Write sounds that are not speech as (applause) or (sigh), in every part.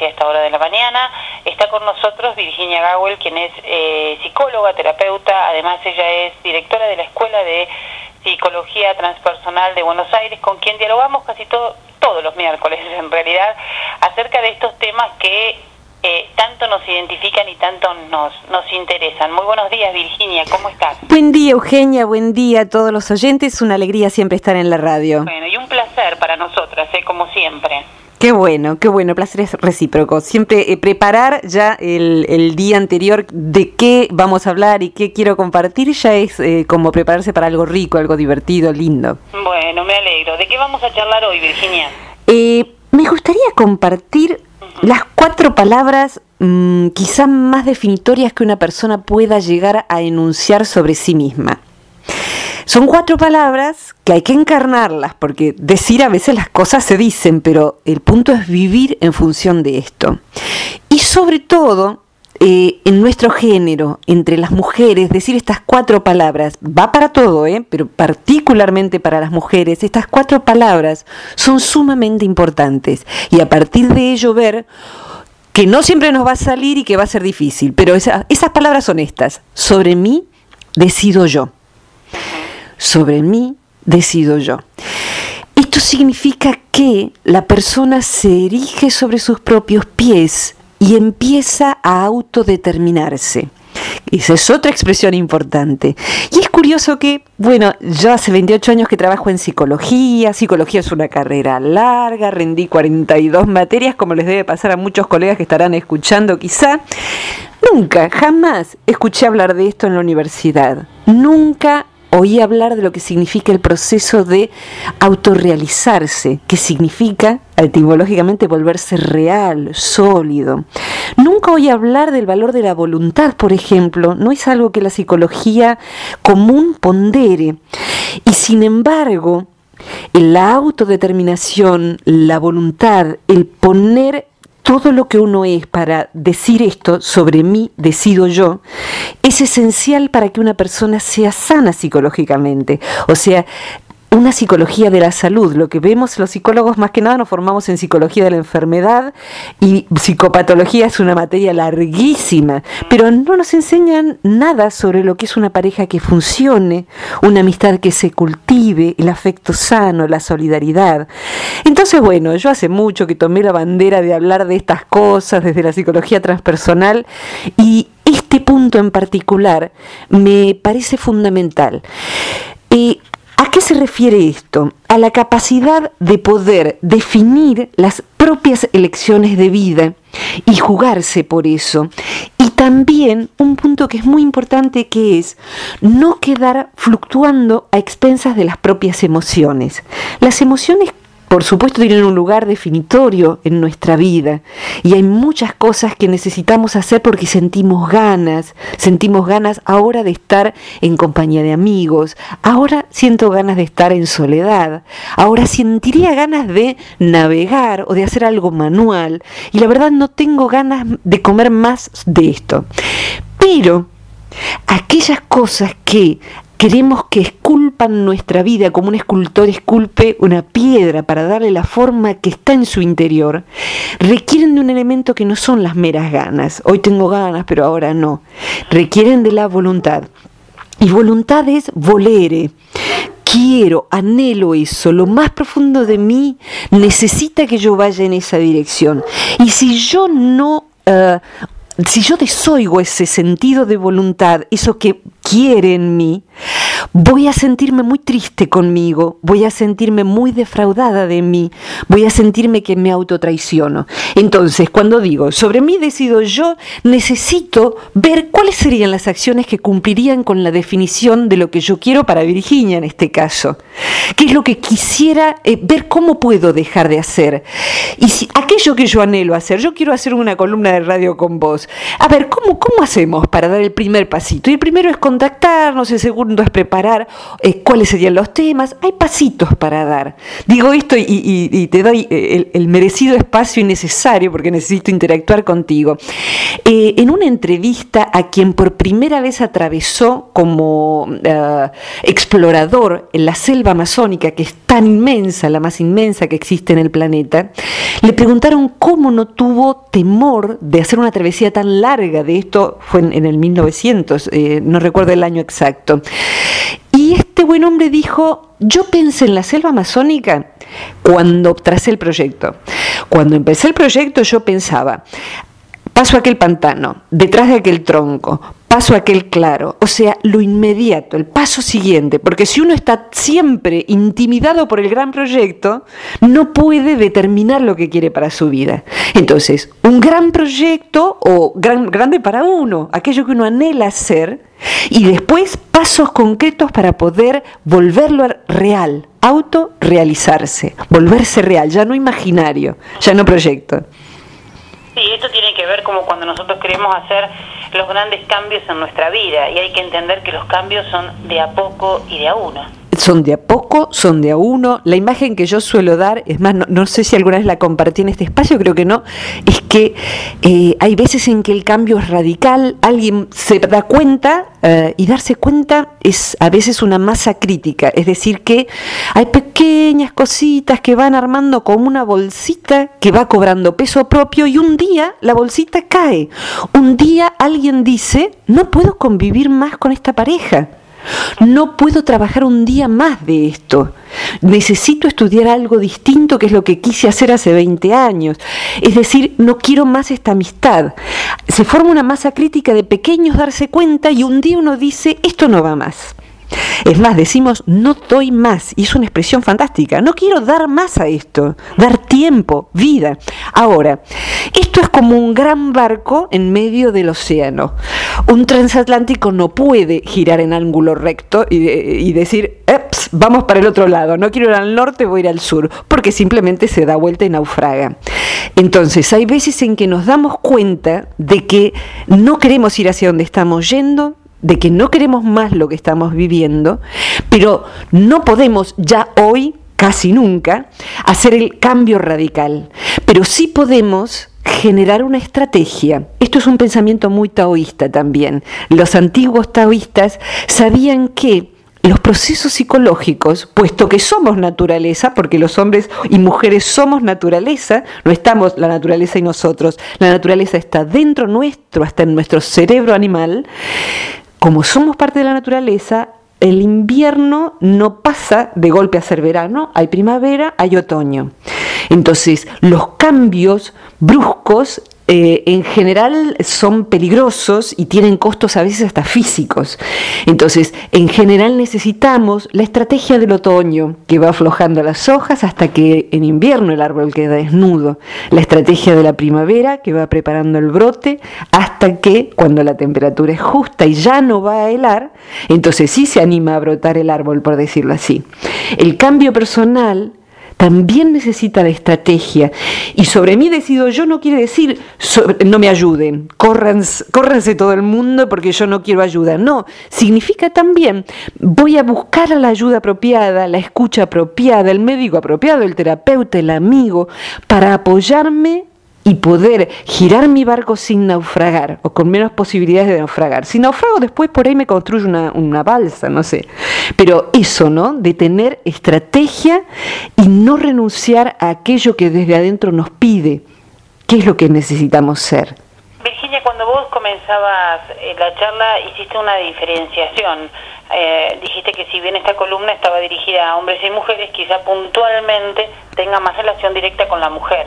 hacia esta hora de la mañana. Está con nosotros Virginia Gawel, quien es eh, psicóloga, terapeuta, además ella es directora de la Escuela de Psicología Transpersonal de Buenos Aires, con quien dialogamos casi todo, todos los miércoles (laughs) en realidad acerca de estos temas que eh, tanto nos identifican y tanto nos, nos interesan. Muy buenos días, Virginia, ¿cómo estás? Buen día, Eugenia, buen día a todos los oyentes. Una alegría siempre estar en la radio. Bueno, y un placer para nosotras, ¿eh? como siempre. Qué bueno, qué bueno, placer es recíproco. Siempre eh, preparar ya el, día anterior de qué vamos a hablar y qué quiero compartir ya es eh, como prepararse para algo rico, algo divertido, lindo. Bueno, me alegro. ¿De qué vamos a charlar hoy, Virginia? Eh, me gustaría compartir las cuatro palabras mm, quizás más definitorias que una persona pueda llegar a enunciar sobre sí misma. Son cuatro palabras que hay que encarnarlas, porque decir a veces las cosas se dicen, pero el punto es vivir en función de esto. Y sobre todo, eh, en nuestro género, entre las mujeres, decir estas cuatro palabras, va para todo, ¿eh? pero particularmente para las mujeres, estas cuatro palabras son sumamente importantes. Y a partir de ello ver que no siempre nos va a salir y que va a ser difícil, pero esas palabras son estas. Sobre mí decido yo sobre mí decido yo. Esto significa que la persona se erige sobre sus propios pies y empieza a autodeterminarse. Esa es otra expresión importante. Y es curioso que, bueno, yo hace 28 años que trabajo en psicología, psicología es una carrera larga, rendí 42 materias, como les debe pasar a muchos colegas que estarán escuchando quizá. Nunca, jamás escuché hablar de esto en la universidad. Nunca oí hablar de lo que significa el proceso de autorrealizarse, que significa etimológicamente volverse real, sólido. Nunca oí hablar del valor de la voluntad, por ejemplo, no es algo que la psicología común pondere. Y sin embargo, la autodeterminación, la voluntad, el poner todo lo que uno es para decir esto sobre mí, decido yo, es esencial para que una persona sea sana psicológicamente. O sea, una psicología de la salud. Lo que vemos los psicólogos más que nada nos formamos en psicología de la enfermedad y psicopatología es una materia larguísima, pero no nos enseñan nada sobre lo que es una pareja que funcione, una amistad que se cultive, el afecto sano, la solidaridad. Entonces, bueno, yo hace mucho que tomé la bandera de hablar de estas cosas desde la psicología transpersonal y este punto en particular me parece fundamental. Y ¿A qué se refiere esto? A la capacidad de poder definir las propias elecciones de vida y jugarse por eso. Y también un punto que es muy importante que es no quedar fluctuando a expensas de las propias emociones. Las emociones por supuesto tienen un lugar definitorio en nuestra vida. Y hay muchas cosas que necesitamos hacer porque sentimos ganas, sentimos ganas ahora de estar en compañía de amigos, ahora siento ganas de estar en soledad, ahora sentiría ganas de navegar o de hacer algo manual. Y la verdad no tengo ganas de comer más de esto. Pero aquellas cosas que Queremos que esculpan nuestra vida como un escultor esculpe una piedra para darle la forma que está en su interior. Requieren de un elemento que no son las meras ganas. Hoy tengo ganas, pero ahora no. Requieren de la voluntad. Y voluntad es volere quiero, anhelo eso, lo más profundo de mí necesita que yo vaya en esa dirección. Y si yo no eh, si yo desoigo ese sentido de voluntad, eso que quiere en mí, voy a sentirme muy triste conmigo, voy a sentirme muy defraudada de mí, voy a sentirme que me autotraiciono. Entonces, cuando digo, sobre mí decido yo, necesito ver cuáles serían las acciones que cumplirían con la definición de lo que yo quiero para Virginia en este caso. ¿Qué es lo que quisiera eh, ver cómo puedo dejar de hacer? Y si aquello que yo anhelo hacer, yo quiero hacer una columna de radio con vos. A ver, ¿cómo, cómo hacemos para dar el primer pasito? Y el primero es contactarnos, el segundo es preparar eh, cuáles serían los temas, hay pasitos para dar. Digo esto y, te doy eh, el, merecido espacio y necesario porque necesito interactuar contigo. Eh, en una entrevista a quien por primera vez atravesó como explorador en la selva amazónica, que es tan inmensa, la más inmensa que existe en el planeta, le preguntaron cómo no tuvo temor de hacer una travesía tan larga, de esto fue en, el 1900, no recuerdo el año exacto. Y este buen hombre dijo, yo pensé en la selva amazónica cuando tracé el proyecto. Cuando empecé el proyecto yo pensaba, paso aquel pantano, detrás de aquel tronco, paso aquel claro, o sea, lo inmediato, el paso siguiente, porque si uno está siempre intimidado por el gran proyecto, no puede determinar lo que quiere para su vida. Entonces, un gran proyecto o gran, grande para uno, aquello que uno anhela hacer, y después pasos concretos para poder volverlo real, autorrealizarse, volverse real, ya no imaginario, ya no proyecto. Sí, esto tiene que ver como cuando nosotros queremos hacer los grandes cambios en nuestra vida y hay que entender que los cambios son de a poco y de a uno son de a poco, son de a uno. La imagen que yo suelo dar, es más, no, sé si alguna vez la compartí en este espacio, creo que no, es que eh, hay veces en que el cambio es radical, alguien se da cuenta eh, y darse cuenta es a veces una masa crítica, es decir, que hay pequeñas cositas que van armando como una bolsita que va cobrando peso propio y un día la bolsita cae. Un día alguien dice, no puedo convivir más con esta pareja no puedo trabajar un día más de esto. Necesito estudiar algo distinto que es lo que quise hacer hace 20 años. Es decir, no quiero más esta amistad. Se forma una masa crítica de pequeños darse cuenta y un día uno dice, esto no va más. Es más, decimos, no doy más, y es una expresión fantástica, no quiero dar más a esto, dar tiempo, vida. Ahora, esto es como un gran barco en medio del océano. Un transatlántico no puede girar en ángulo recto y, decir, vamos para el otro lado, no quiero ir al norte, voy a ir al sur, porque simplemente se da vuelta y naufraga. Entonces, hay veces en que nos damos cuenta de que no queremos ir hacia donde estamos yendo, de que no queremos más lo que estamos viviendo, pero no podemos ya hoy, casi nunca, hacer el cambio radical. Pero sí podemos generar una estrategia. Esto es un pensamiento muy taoísta también. Los antiguos taoístas sabían que los procesos psicológicos, puesto que somos naturaleza, porque los hombres y mujeres somos naturaleza, no estamos la naturaleza y nosotros, la naturaleza está dentro nuestro, hasta en nuestro cerebro animal, como somos parte de la naturaleza, el invierno no pasa de golpe a ser verano, hay primavera, hay otoño. Entonces, los cambios bruscos eh, en general son peligrosos y tienen costos a veces hasta físicos. Entonces, en general necesitamos la estrategia del otoño, que va aflojando las hojas hasta que en invierno el árbol queda desnudo. La estrategia de la primavera, que va preparando el brote hasta que cuando la temperatura es justa y ya no va a helar, entonces sí se anima a brotar el árbol, por decirlo así. El cambio personal también necesita de estrategia. Y sobre mí decido yo no quiere decir no me ayuden, córranse, todo el mundo porque yo no quiero ayuda. No, significa también voy a buscar la ayuda apropiada, la escucha apropiada, el médico apropiado, el terapeuta, el amigo, para apoyarme y poder girar mi barco sin naufragar o con menos posibilidades de naufragar. Si naufrago después por ahí me construyo una, una, balsa, no sé. Pero eso, ¿no? De tener estrategia y no renunciar a aquello que desde adentro nos pide. ¿Qué es lo que necesitamos ser? Vos comenzabas eh, la charla hiciste una diferenciación. Eh, dijiste que si bien esta columna estaba dirigida a hombres y mujeres, quizá puntualmente tenga más relación directa con la mujer.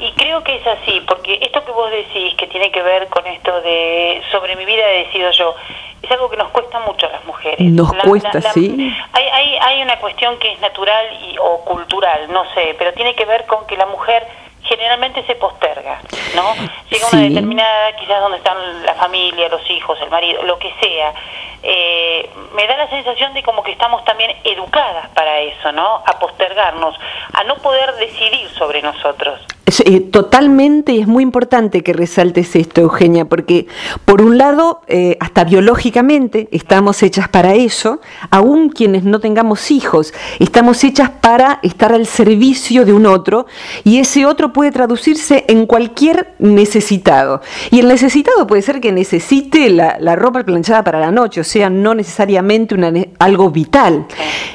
Y creo que es así, porque esto que vos decís, que tiene que ver con esto de sobre mi vida decido yo, es algo que nos cuesta mucho a las mujeres. Nos cuesta, sí. Hay, hay, hay una cuestión que es natural y, o cultural, no sé, pero tiene que ver con que la mujer generalmente se posterga, ¿no? Llega una determinada, quizás donde están la familia, los hijos, el marido, lo que sea. Eh, me da la sensación de como que estamos también educadas para eso, ¿no? A postergarnos, a no poder decidir sobre nosotros. eh, totalmente, y es muy importante que resaltes esto, Eugenia, porque por un lado, eh, hasta biológicamente estamos hechas para eso, aún quienes no tengamos hijos, estamos hechas para estar al servicio de un otro, y ese otro puede traducirse en cualquier necesitado. Y el necesitado puede ser que necesite la, ropa planchada para la noche, o sea, no necesariamente algo vital.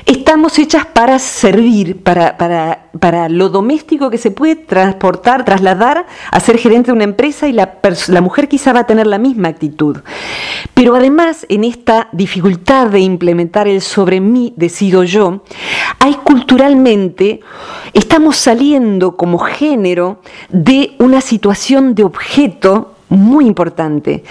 Estamos hechas para servir, para, para, para lo doméstico que se puede transportar, trasladar a ser gerente de una empresa y la mujer quizá va a tener la misma actitud. Pero además, en esta dificultad de implementar el sobre mí decido yo, hay culturalmente, estamos saliendo como género de una situación de objeto muy importante.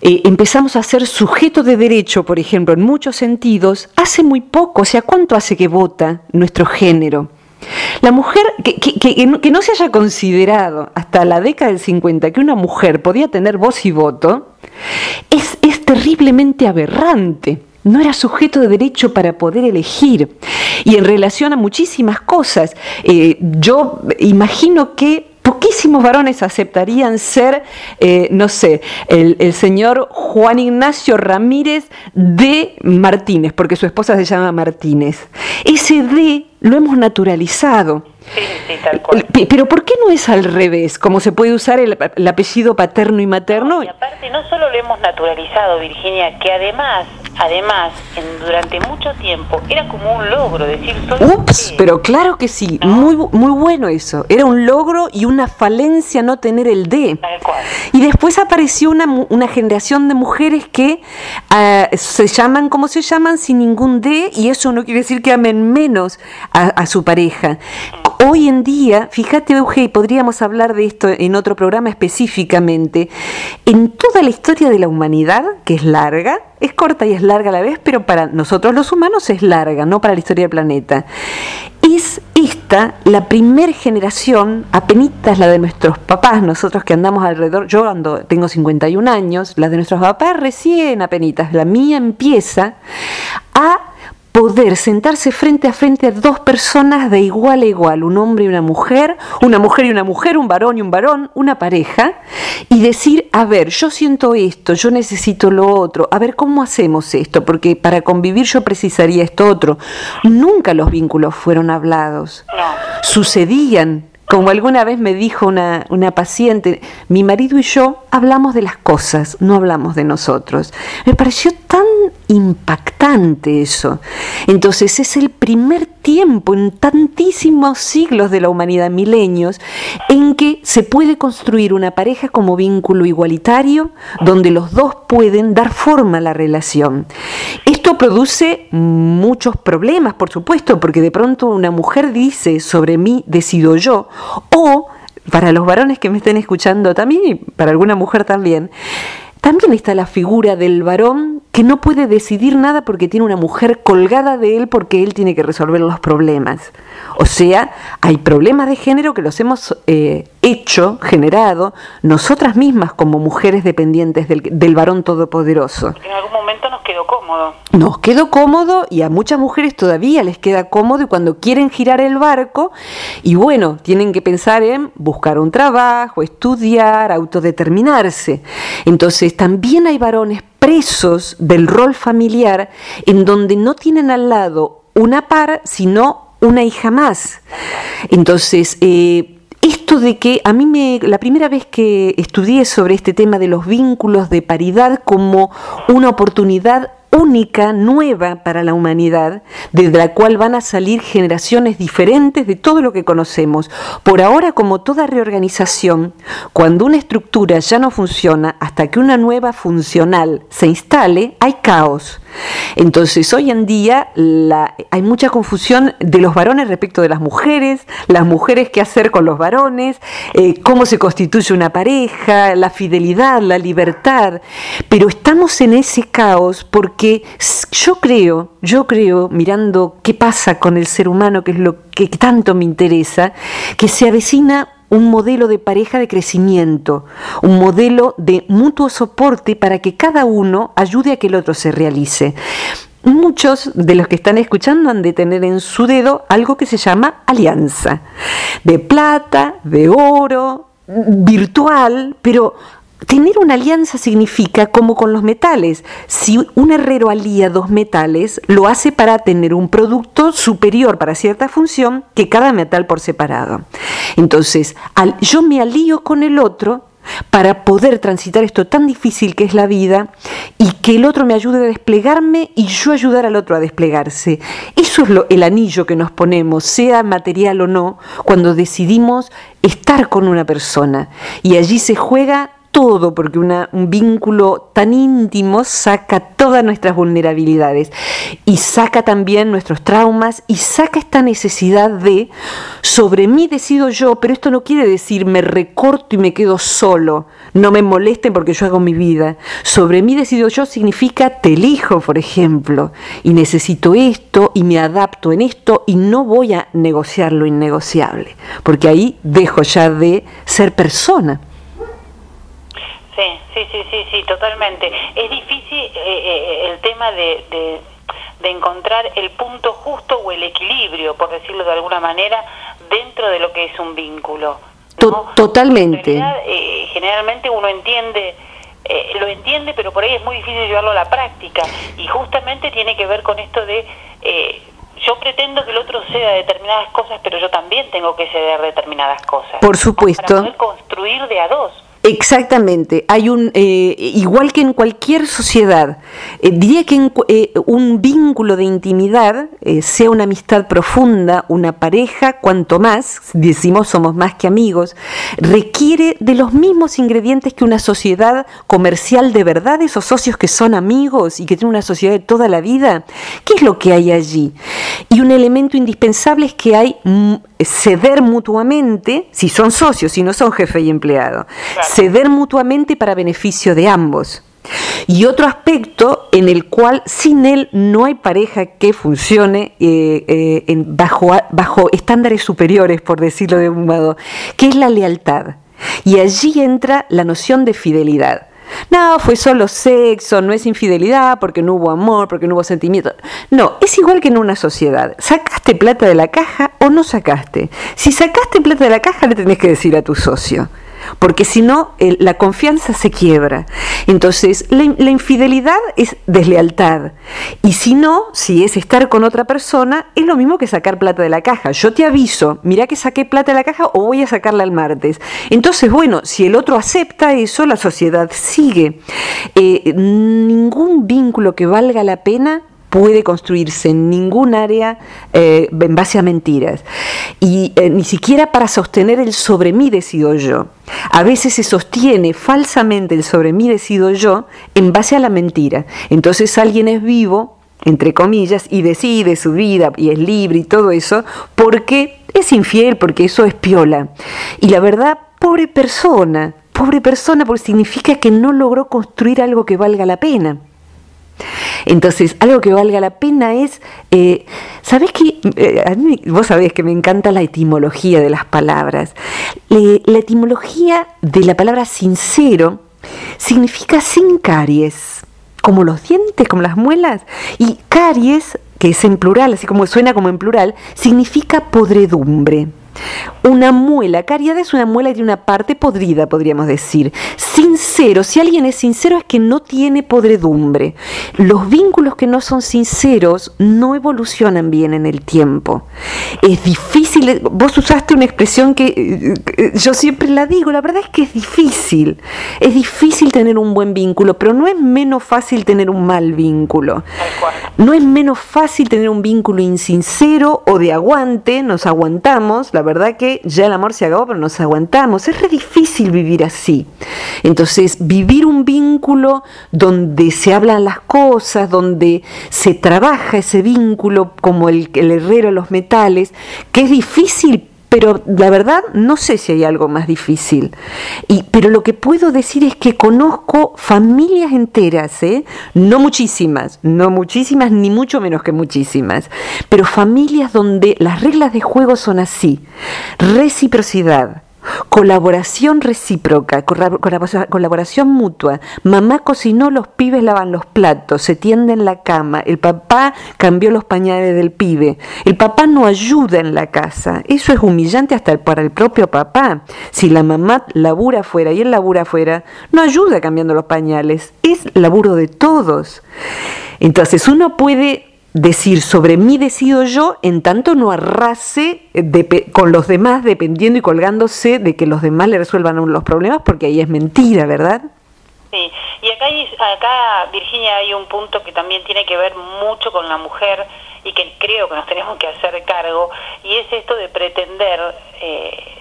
Eh, empezamos a ser sujeto de derecho, por ejemplo, en muchos sentidos, hace muy poco, o sea, ¿cuánto hace que vota nuestro género? La mujer, que, que, no se haya considerado hasta la década del 50 que una mujer podía tener voz y voto, es, es terriblemente aberrante. No era sujeto de derecho para poder elegir. Y en relación a muchísimas cosas, eh, yo imagino que poquísimos varones aceptarían ser, eh, no sé, el, señor Juan Ignacio Ramírez de Martínez, porque su esposa se llama Martínez. Ese de lo hemos naturalizado. Sí, sí, tal cual. Pero ¿por qué no es al revés? Como se puede usar el, apellido paterno y materno. y aparte, no solo lo hemos naturalizado, Virginia, que además además, durante mucho tiempo, era como un logro decir soy Ups, pero claro que sí, muy, muy bueno eso. Era un logro y una falencia no tener el D. Y después apareció una, una generación de mujeres que ah, se llaman como se llaman sin ningún D y eso no quiere decir que amen menos a, su pareja. Hoy en día, fíjate Eugenia, podríamos hablar de esto en otro programa específicamente, en toda la historia de la humanidad, que es larga, es corta y es larga a la vez, pero para nosotros los humanos es larga, no para la historia del planeta. Es esta la primer generación, apenitas la de nuestros papás, nosotros que andamos alrededor, yo ando, tengo 51 años, la de nuestros papás recién apenitas, la mía empieza a poder sentarse frente a frente a dos personas de igual a igual, un hombre y una mujer, una mujer y una mujer, un varón y un varón, una pareja, y decir, a ver, yo siento esto, yo necesito lo otro, a ver cómo hacemos esto, porque para convivir yo precisaría esto otro. Nunca los vínculos fueron hablados, sucedían como alguna vez me dijo una, una, paciente, mi marido y yo hablamos de las cosas, no hablamos de nosotros. Me pareció tan impactante eso. Entonces es el primer tiempo en tantísimos siglos de la humanidad, milenios, en que se puede construir una pareja como vínculo igualitario, donde los dos pueden dar forma a la relación. Esto produce muchos problemas, por supuesto, porque de pronto una mujer dice, sobre mí decido yo, o para los varones que me estén escuchando también y para alguna mujer también, también está la figura del varón que no puede decidir nada porque tiene una mujer colgada de él porque él tiene que resolver los problemas. O sea, hay problemas de género que los hemos eh, hecho, generado, nosotras mismas como mujeres dependientes del, del varón todopoderoso. Nos quedó cómodo y a muchas mujeres todavía les queda cómodo y cuando quieren girar el barco, y bueno, tienen que pensar en buscar un trabajo, estudiar, autodeterminarse. Entonces también hay varones presos del rol familiar en donde no tienen al lado una par, sino una hija más. Entonces, eh, esto de que a mí me, la primera vez que estudié sobre este tema de los vínculos de paridad como una oportunidad única, nueva para la humanidad, desde la cual van a salir generaciones diferentes de todo lo que conocemos. Por ahora, como toda reorganización, cuando una estructura ya no funciona, hasta que una nueva funcional se instale, hay caos. Entonces, hoy en día hay mucha confusión de los varones respecto de las mujeres, las mujeres qué hacer con los varones, eh, cómo se constituye una pareja, la fidelidad, la libertad. Pero estamos en ese caos porque yo creo, yo creo, mirando qué pasa con el ser humano, que es lo que tanto me interesa, que se avecina un modelo de pareja de crecimiento, un modelo de mutuo soporte para que cada uno ayude a que el otro se realice. muchos de los que están escuchando han de tener en su dedo algo que se llama alianza, de plata, de oro, virtual, pero tener una alianza significa como con los metales. Si un herrero alía dos metales, lo hace para tener un producto superior para cierta función que cada metal por separado. Entonces, yo me alío con el otro para poder transitar esto tan difícil que es la vida y que el otro me ayude a desplegarme y yo ayudar al otro a desplegarse. Eso es el anillo que nos ponemos, sea material o no, cuando decidimos estar con una persona. Y allí se juega todo, porque un vínculo tan íntimo saca todas nuestras vulnerabilidades y saca también nuestros traumas y saca esta necesidad de sobre mí decido yo, pero esto no quiere decir me recorto y me quedo solo, no me molesten porque yo hago mi vida. Sobre mí decido yo significa te elijo, por ejemplo, y necesito esto y me adapto en esto y no voy a negociar lo innegociable, porque ahí dejo ya de ser persona. Sí, sí, sí, sí, sí, totalmente. Es difícil eh, eh, el tema de, de, encontrar el punto justo o el equilibrio, por decirlo de alguna manera, dentro de lo que es un vínculo. Totalmente. Eh, generalmente uno entiende, lo entiende, pero por ahí es muy difícil llevarlo a la práctica. Y justamente tiene que ver con esto de yo pretendo que el otro ceda determinadas cosas, pero yo también tengo que ceder determinadas cosas. Por supuesto. Para poder construir de a dos. Exactamente, hay un, eh, igual que en cualquier sociedad, eh, diría que en, eh, un vínculo de intimidad, sea una amistad profunda, una pareja, cuanto más, decimos somos más que amigos, requiere de los mismos ingredientes que una sociedad comercial de verdad, esos socios que son amigos y que tienen una sociedad de toda la vida. ¿Qué es lo que hay allí? Y un elemento indispensable es que hay mm, ceder mutuamente, si son socios, si no son jefe y empleado, ceder mutuamente para beneficio de ambos. Y otro aspecto en el cual sin él no hay pareja que funcione eh, eh, bajo, bajo estándares superiores, por decirlo de un modo, que es la lealtad. Y allí entra la noción de fidelidad. No, fue solo sexo, no es infidelidad porque no hubo amor, porque no hubo sentimiento. No, es igual que en una sociedad. ¿Sacaste plata de la caja o no sacaste? Si sacaste plata de la caja, le tenés que decir a tu socio porque si no, la confianza se quiebra. Entonces, la, infidelidad es deslealtad. Y si no, si es estar con otra persona, es lo mismo que sacar plata de la caja. Yo te aviso, mira que saqué plata de la caja o voy a sacarla el martes. Entonces, bueno, si el otro acepta eso, la sociedad sigue. Eh, ningún vínculo que valga la pena puede construirse en ningún área eh, en base a mentiras. Y eh, ni siquiera para sostener el sobre mí decido yo. A veces se sostiene falsamente el sobre mí decido yo en base a la mentira. Entonces alguien es vivo, entre comillas, y decide su vida y es libre y todo eso, porque es infiel, porque eso es piola. Y la verdad, pobre persona, pobre persona, porque significa que no logró construir algo que valga la pena. Entonces, algo que valga la pena es, eh, ¿sabés qué? Eh, vos sabés que me encanta la etimología de las palabras. la etimología de la palabra sincero significa sin caries, como los dientes, como las muelas. Y caries, que es en plural, así como suena como en plural, significa podredumbre. Una muela cariada es una muela de una parte podrida, podríamos decir. Sincero, si alguien es sincero es que no tiene podredumbre. Los vínculos que no son sinceros no evolucionan bien en el tiempo. Es difícil, vos usaste una expresión que eh, eh, yo siempre la digo, la verdad es que es difícil. Es difícil tener un buen vínculo, pero no es menos fácil tener un mal vínculo. No es menos fácil tener un vínculo insincero o de aguante, nos aguantamos, la verdad que ya el amor se acabó, pero nos aguantamos. Es re difícil vivir así. Entonces, vivir un vínculo donde se hablan las cosas, donde se trabaja ese vínculo como el, el herrero los metales, que es difícil pero la verdad no sé si hay algo más difícil. Y, pero lo que puedo decir es que conozco familias enteras, ¿eh? no muchísimas, no muchísimas, ni mucho menos que muchísimas, pero familias donde las reglas de juego son así, reciprocidad, Colaboración recíproca, colaboración mutua. Mamá cocinó, los pibes lavan los platos, se tienden la cama, el papá cambió los pañales del pibe. El papá no ayuda en la casa. Eso es humillante hasta para el propio papá. Si la mamá labura afuera y él labura afuera, no ayuda cambiando los pañales. Es laburo de todos. Entonces uno puede decir sobre mí decido yo en tanto no arrase con los demás dependiendo y colgándose de que los demás le resuelvan los problemas porque ahí es mentira, ¿verdad? Sí, y acá, acá Virginia hay un punto que también tiene que ver mucho con la mujer y que creo que nos tenemos que hacer cargo y es esto de pretender eh,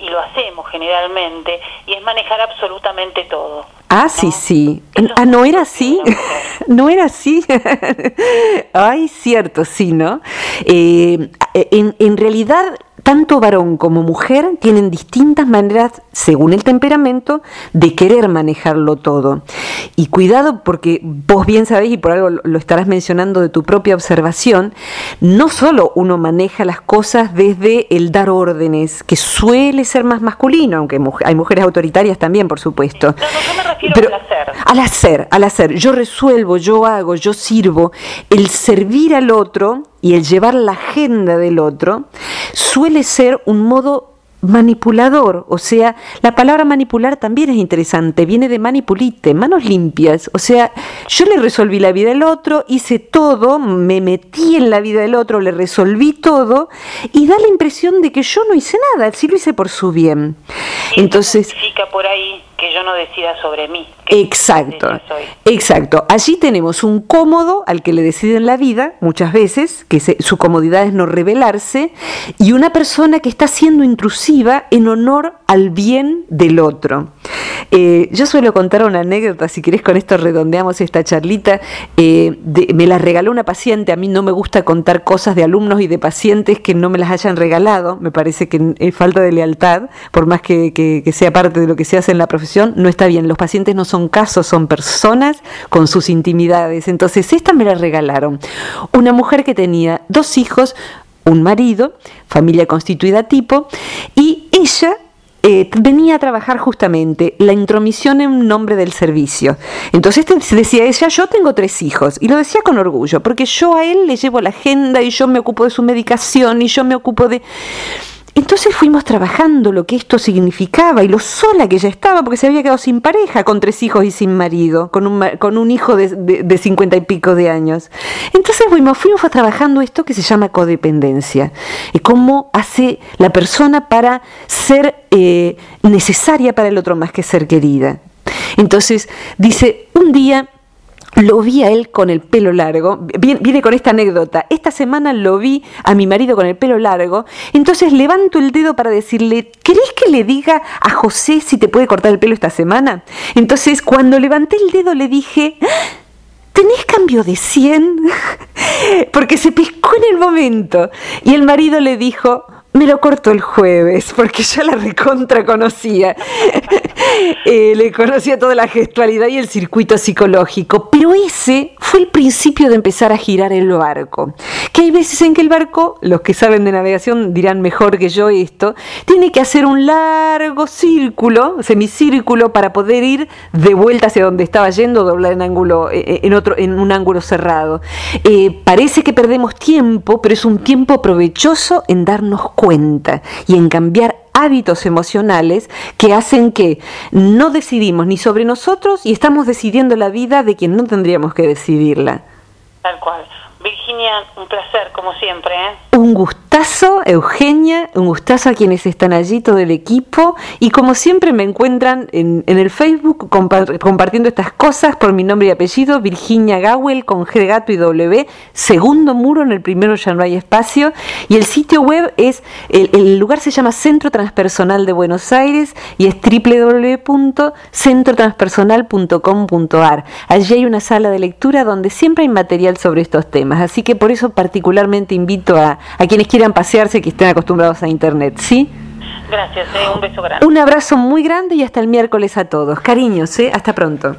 y lo hacemos generalmente y es manejar absolutamente todo. Ah, sí, sí. Ah, ¿no era así? (laughs) ¿No era así? (laughs) Ay, cierto, sí, ¿no? Eh, en, en realidad tanto varón como mujer tienen distintas maneras, según el temperamento, de querer manejarlo todo. Y cuidado porque vos bien sabéis, y por algo lo estarás mencionando de tu propia observación, no solo uno maneja las cosas desde el dar órdenes, que suele ser más masculino, aunque hay mujeres autoritarias también, por supuesto. No, yo me refiero al hacer. Al hacer, al hacer. Yo resuelvo, yo hago, yo sirvo. El servir al otro y el llevar la agenda del otro suele ser un modo manipulador, o sea, la palabra manipular también es interesante, viene de manipulite, manos limpias, o sea, yo le resolví la vida del otro, hice todo, me metí en la vida del otro, le resolví todo y da la impresión de que yo no hice nada, sí lo hice por su bien. Entonces, significa por ahí que yo no decida sobre mí. Exacto, exacto. Allí tenemos un cómodo al que le deciden la vida, muchas veces, que su comodidad es no rebelarse, y una persona que está siendo intrusiva en honor al bien del otro. Eh, yo suelo contar una anécdota, si querés con esto redondeamos esta charlita, eh, me la regaló una paciente, a mí no me gusta contar cosas de alumnos y de pacientes que no me las hayan regalado, me parece que es falta de lealtad, por más que, que sea parte de lo que se hace en la profesión no está bien. Los pacientes no son casos, son personas con sus intimidades. Entonces, esta me la regalaron. Una mujer que tenía dos hijos, un marido, familia constituida tipo, y ella eh, venía a trabajar justamente la intromisión en nombre del servicio. Entonces decía ella, yo tengo tres hijos, y lo decía con orgullo, porque yo a él le llevo la agenda y yo me ocupo de su medicación y yo me ocupo de... Entonces fuimos trabajando lo que esto significaba y lo sola que ella estaba, porque se había quedado sin pareja, con tres hijos y sin marido, con un, con un hijo de cincuenta y pico de años. Entonces fuimos, fuimos trabajando esto que se llama codependencia, y cómo hace la persona para ser eh, necesaria para el otro más que ser querida. Entonces dice, un día lo vi a él con el pelo largo, viene, con esta anécdota, esta semana lo vi a mi marido con el pelo largo, entonces levanto el dedo para decirle, ¿querés que le diga a José si te puede cortar el pelo esta semana? Entonces cuando levanté el dedo le dije, ¿tenés cambio de 100? (laughs) Porque se pescó en el momento. Y el marido le dijo, me lo cortó el jueves, porque yo la recontra conocía. (laughs) Eh, le conocía toda la gestualidad y el circuito psicológico, pero ese fue el principio de empezar a girar el barco. Que hay veces en que el barco, los que saben de navegación dirán mejor que yo esto, tiene que hacer un largo círculo, semicírculo, para poder ir de vuelta hacia donde estaba yendo, doblar en ángulo, eh, eh, en otro, en un ángulo cerrado. parece que perdemos tiempo, pero es un tiempo provechoso en darnos cuenta y en cambiar hábitos emocionales que hacen que no decidimos ni sobre nosotros y estamos decidiendo la vida de quien no tendríamos que decidirla. Tal cual. Un placer, como siempre. ¿eh? Un gustazo, Eugenia, un gustazo a quienes están allí, todo el equipo. Y como siempre me encuentran en, el Facebook compartiendo estas cosas por mi nombre y apellido, Virginia Gawel con G gato y W, segundo muro, en el primero ya no hay espacio. Y el sitio web es, el, lugar se llama Centro Transpersonal de Buenos Aires y es www.centrotranspersonal.com.ar. Allí hay una sala de lectura donde siempre hay material sobre estos temas. Así que por eso particularmente invito a, a quienes quieran pasearse que estén acostumbrados a Internet, ¿sí? Gracias, eh, un beso grande. Un abrazo muy grande y hasta el miércoles a todos. Cariños, ¿eh? hasta pronto.